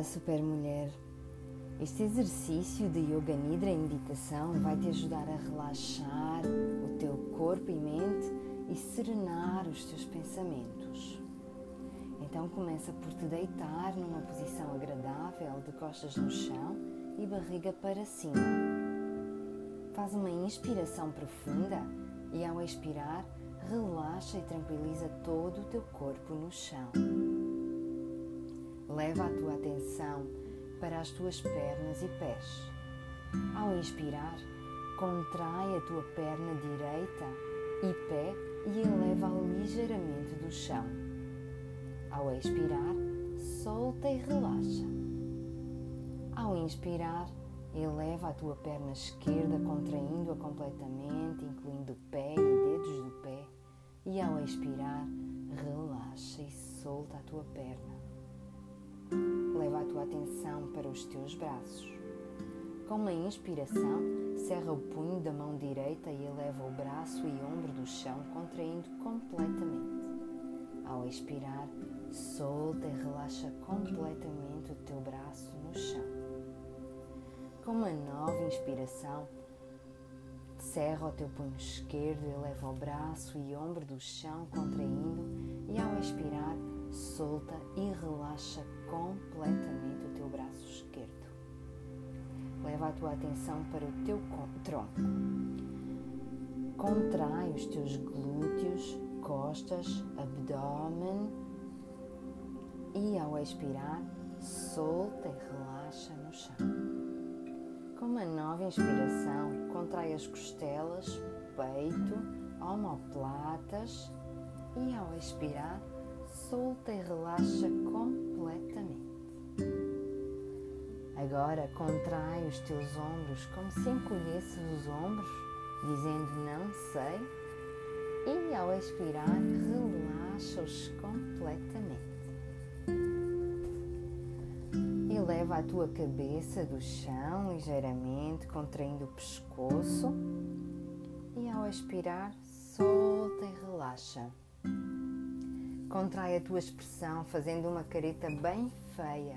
Olá, super mulher. Este exercício de Yoga Nidra meditação vai te ajudar a relaxar o teu corpo e mente e serenar os teus pensamentos. Então começa por te deitar numa posição agradável de costas no chão e barriga para cima. Faz uma inspiração profunda e ao expirar, relaxa e tranquiliza todo o teu corpo no chão. Leva a tua atenção para as tuas pernas e pés. Ao inspirar, contrai a tua perna direita e pé e eleva-a ligeiramente do chão. Ao expirar, solta e relaxa. Ao inspirar, eleva a tua perna esquerda, contraindo-a completamente, incluindo o pé e dedos do pé. E ao expirar, relaxa e solta a tua perna. Leva a tua atenção para os teus braços. Com uma inspiração, cerra o punho da mão direita e eleva o braço e ombro do chão, contraindo completamente. Ao expirar, solta e relaxa completamente o teu braço no chão. Com uma nova inspiração, cerra o teu punho esquerdo, eleva o braço e ombro do chão, contraindo, e ao expirar, solta e relaxa completamente o teu braço esquerdo. Leva a tua atenção para o teu tronco. Contrai os teus glúteos, costas, abdômen e ao expirar, solta e relaxa no chão. Com uma nova inspiração, contrai as costelas, peito, omoplatas e ao expirar, solta e relaxa completamente. Agora contrai os teus ombros como se encolhesses os ombros, dizendo não sei, e ao expirar relaxa-os completamente. E leva a tua cabeça do chão ligeiramente, contraindo o pescoço, e ao expirar solta e relaxa. Contrai a tua expressão fazendo uma careta bem feia.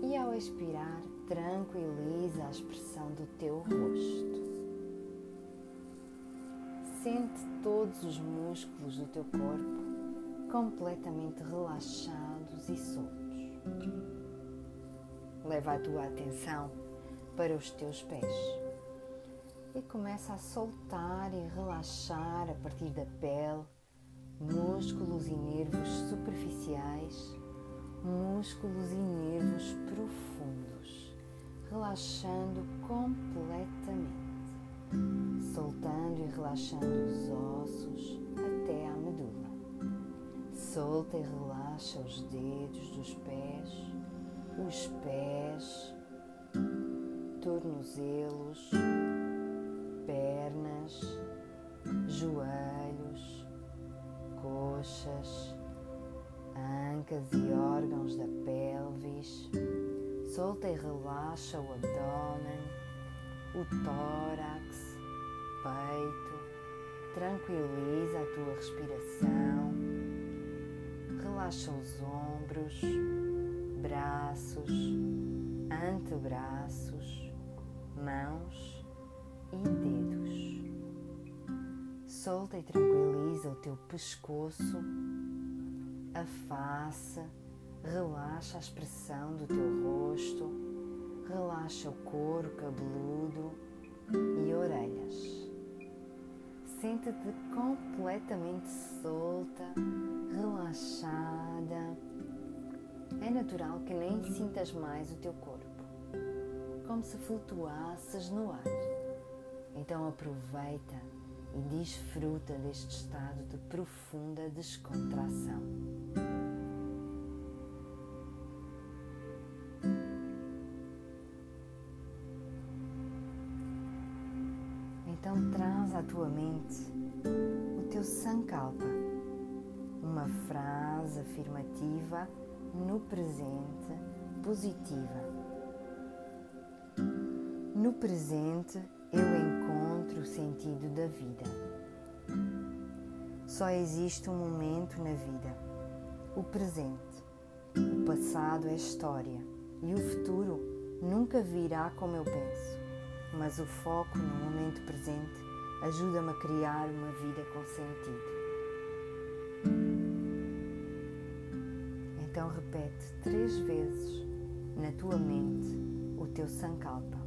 E ao expirar, tranquiliza a expressão do teu rosto. Sente todos os músculos do teu corpo completamente relaxados e soltos. Leva a tua atenção para os teus pés e começa a soltar e relaxar a partir da pele músculos e nervos superficiais, músculos e nervos profundos, relaxando completamente, soltando e relaxando os ossos até à medula. Solta e relaxa os dedos dos pés, os pés, tornozelos, pernas, joelhos coxas, ancas e órgãos da pelvis. Solta e relaxa o abdômen, o tórax, peito. Tranquiliza a tua respiração. Relaxa os ombros, braços, antebraços, mãos e dedos. Solta e tranquiliza o teu pescoço, a face, relaxa a expressão do teu rosto, relaxa o couro cabeludo e orelhas. Sente-te completamente solta, relaxada. É natural que nem sintas mais o teu corpo, como se flutuasses no ar. Então aproveita e desfruta deste estado de profunda descontração. Então traz à tua mente o teu sankalpa, uma frase afirmativa no presente positiva. No presente eu encontro o sentido da vida. Só existe um momento na vida, o presente, o O passado é história e o futuro nunca virá como eu penso, mas o foco no momento presente ajuda-me a criar uma vida com sentido. Então repete três vezes na tua mente o teu Sankalpa.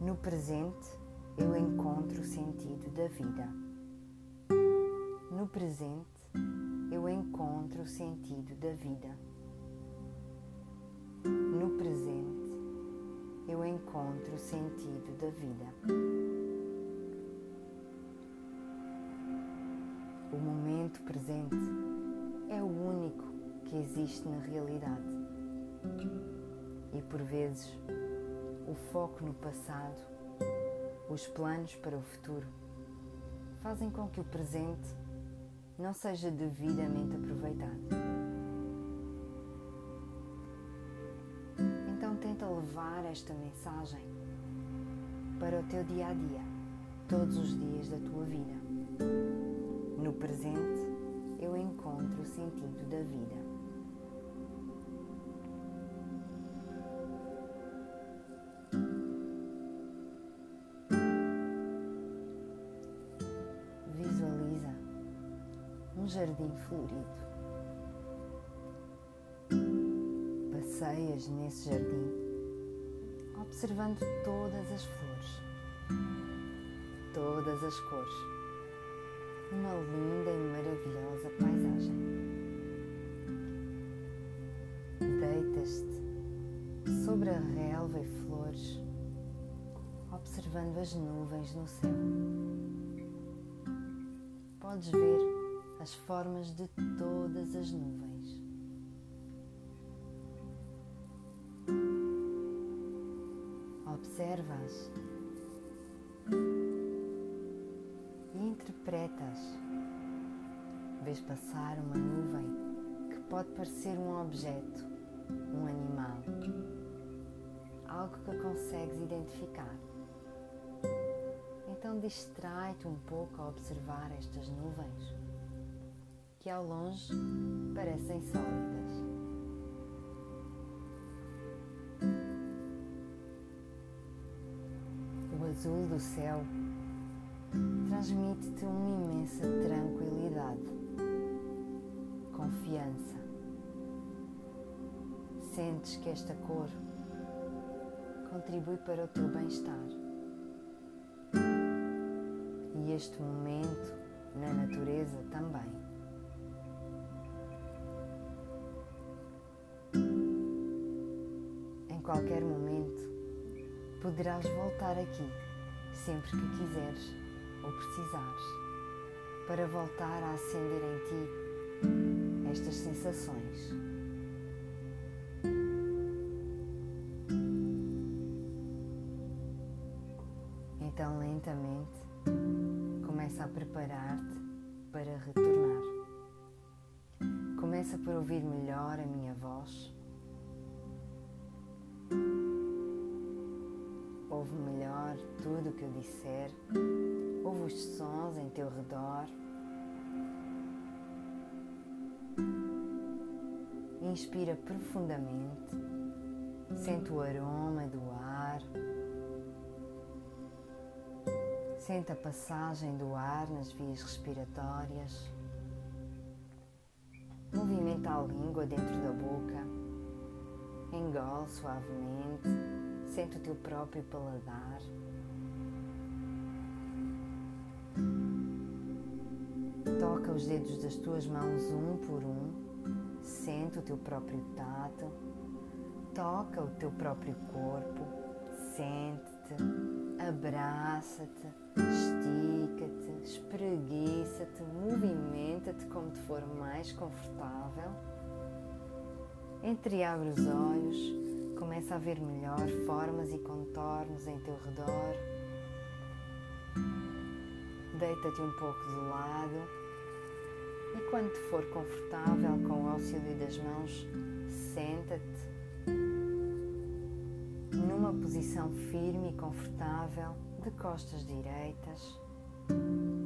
No presente eu encontro o sentido da vida. No presente eu encontro o sentido da vida. No presente eu encontro o sentido da vida. O momento presente é o único que existe na realidade. E por vezes o foco no passado, os planos para o futuro, fazem com que o presente não seja devidamente aproveitado. Então tenta levar esta mensagem para o teu dia a dia, todos os dias da tua vida. No presente, eu encontro o sentido da vida. Um jardim florido. Passeias nesse jardim, observando todas as flores, todas as cores, uma linda e maravilhosa paisagem. Deitas-te sobre a relva e flores, observando as nuvens no céu. Podes ver as formas de todas as nuvens. Observas e interpretas. Vês passar uma nuvem que pode parecer um objeto, um animal, algo que consegues identificar. Então distrai-te um pouco a observar estas nuvens que ao longe parecem sólidas. O azul do céu transmite-te uma imensa tranquilidade, confiança. Sentes que esta cor contribui para o teu bem-estar. E este momento na natureza também. Poderás voltar aqui sempre que quiseres ou precisares para voltar a acender em ti estas sensações. Então, lentamente, começa a preparar-te para retornar. Começa por ouvir melhor a minha voz ouve melhor tudo o que eu disser, ouve os sons em teu redor. Inspira profundamente, sente o aroma do ar, sente a passagem do ar nas vias respiratórias, movimenta a língua dentro da boca, engole suavemente Sente o teu próprio paladar. Toca os dedos das tuas mãos um por um. Sente o teu próprio tato. Toca o teu próprio corpo. Sente-te. Abraça-te. Estica-te. Espreguiça-te. Movimenta-te como te for mais confortável. Entreabre os olhos Começa a ver melhor formas e contornos em teu redor. Deita-te um pouco de lado e, quando te for confortável, com o auxílio das mãos, senta-te numa posição firme e confortável, de costas direitas,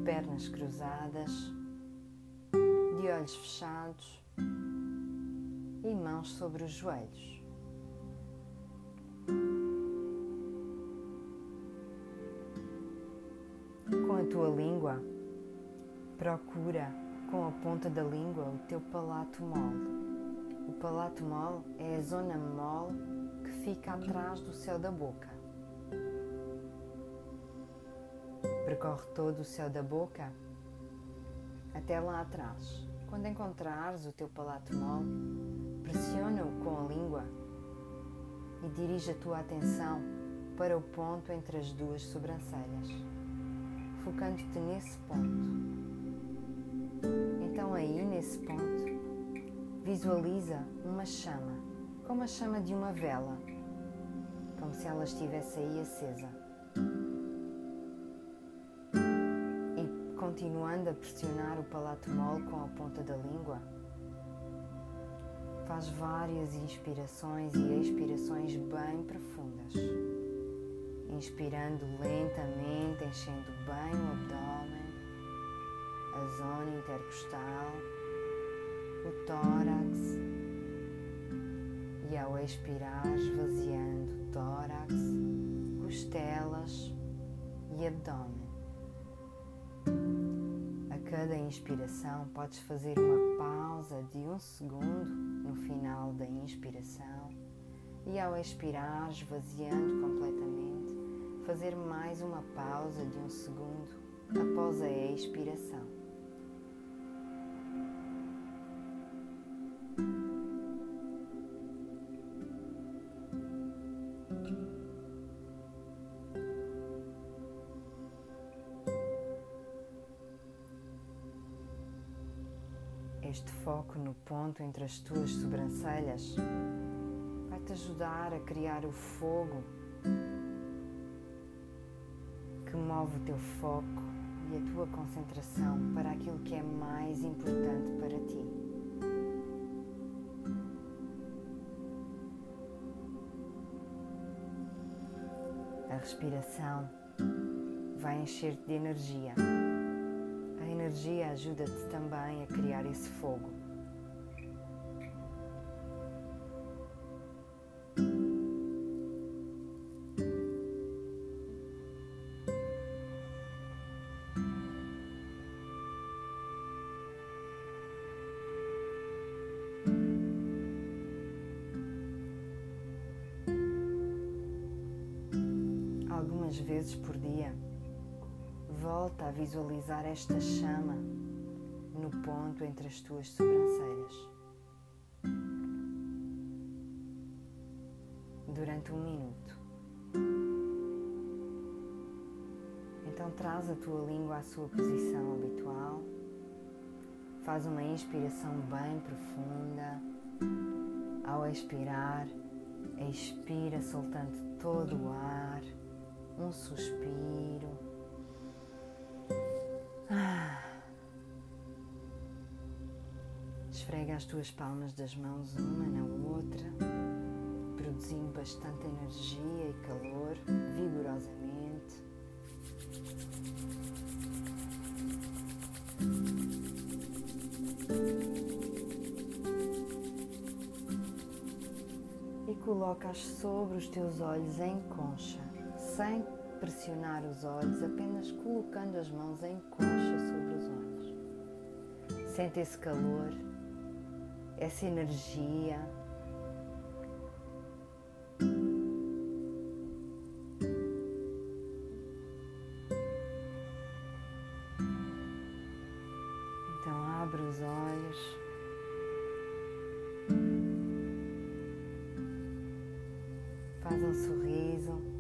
pernas cruzadas, de olhos fechados e mãos sobre os joelhos. Tua língua, procura com a ponta da língua o teu palato mole. O palato mole é a zona mole que fica atrás do céu da boca. Percorre todo o céu da boca até lá atrás. Quando encontrares o teu palato mole, pressiona-o com a língua e dirige a tua atenção para o ponto entre as duas sobrancelhas, focando-te nesse ponto. Então, aí nesse ponto, visualiza uma chama, como a chama de uma vela, como se ela estivesse aí acesa. continuando a pressionar o palato mole com a ponta da língua. Faz várias inspirações e expirações bem profundas. Inspirando lentamente, enchendo bem o abdômen, a zona intercostal, o tórax. E ao expirar, esvaziando tórax, costelas e abdômen cada inspiração, podes fazer uma pausa de um segundo no final da inspiração e ao expirar, esvaziando completamente, fazer mais uma pausa de um segundo após a expiração. Este foco no ponto entre as tuas sobrancelhas vai te ajudar a criar o fogo que move o teu foco e a tua concentração para aquilo que é mais importante para ti. A respiração vai encher-te de energia energia ajuda-te também a criar esse fogo. Algumas vezes por dia Volta a visualizar esta chama no ponto entre as tuas sobrancelhas. Durante um minuto. Então traz a tua língua à sua posição habitual. Faz uma inspiração bem profunda. Ao expirar, expira soltando todo o ar. Um suspiro Esfrega as tuas palmas das mãos uma na outra, produzindo bastante energia e calor vigorosamente. E colocas sobre os teus olhos em concha, sem pressionar os olhos, apenas colocando as mãos em concha sobre os olhos. Sente esse calor, essa energia. Então abre os olhos. Faz um sorriso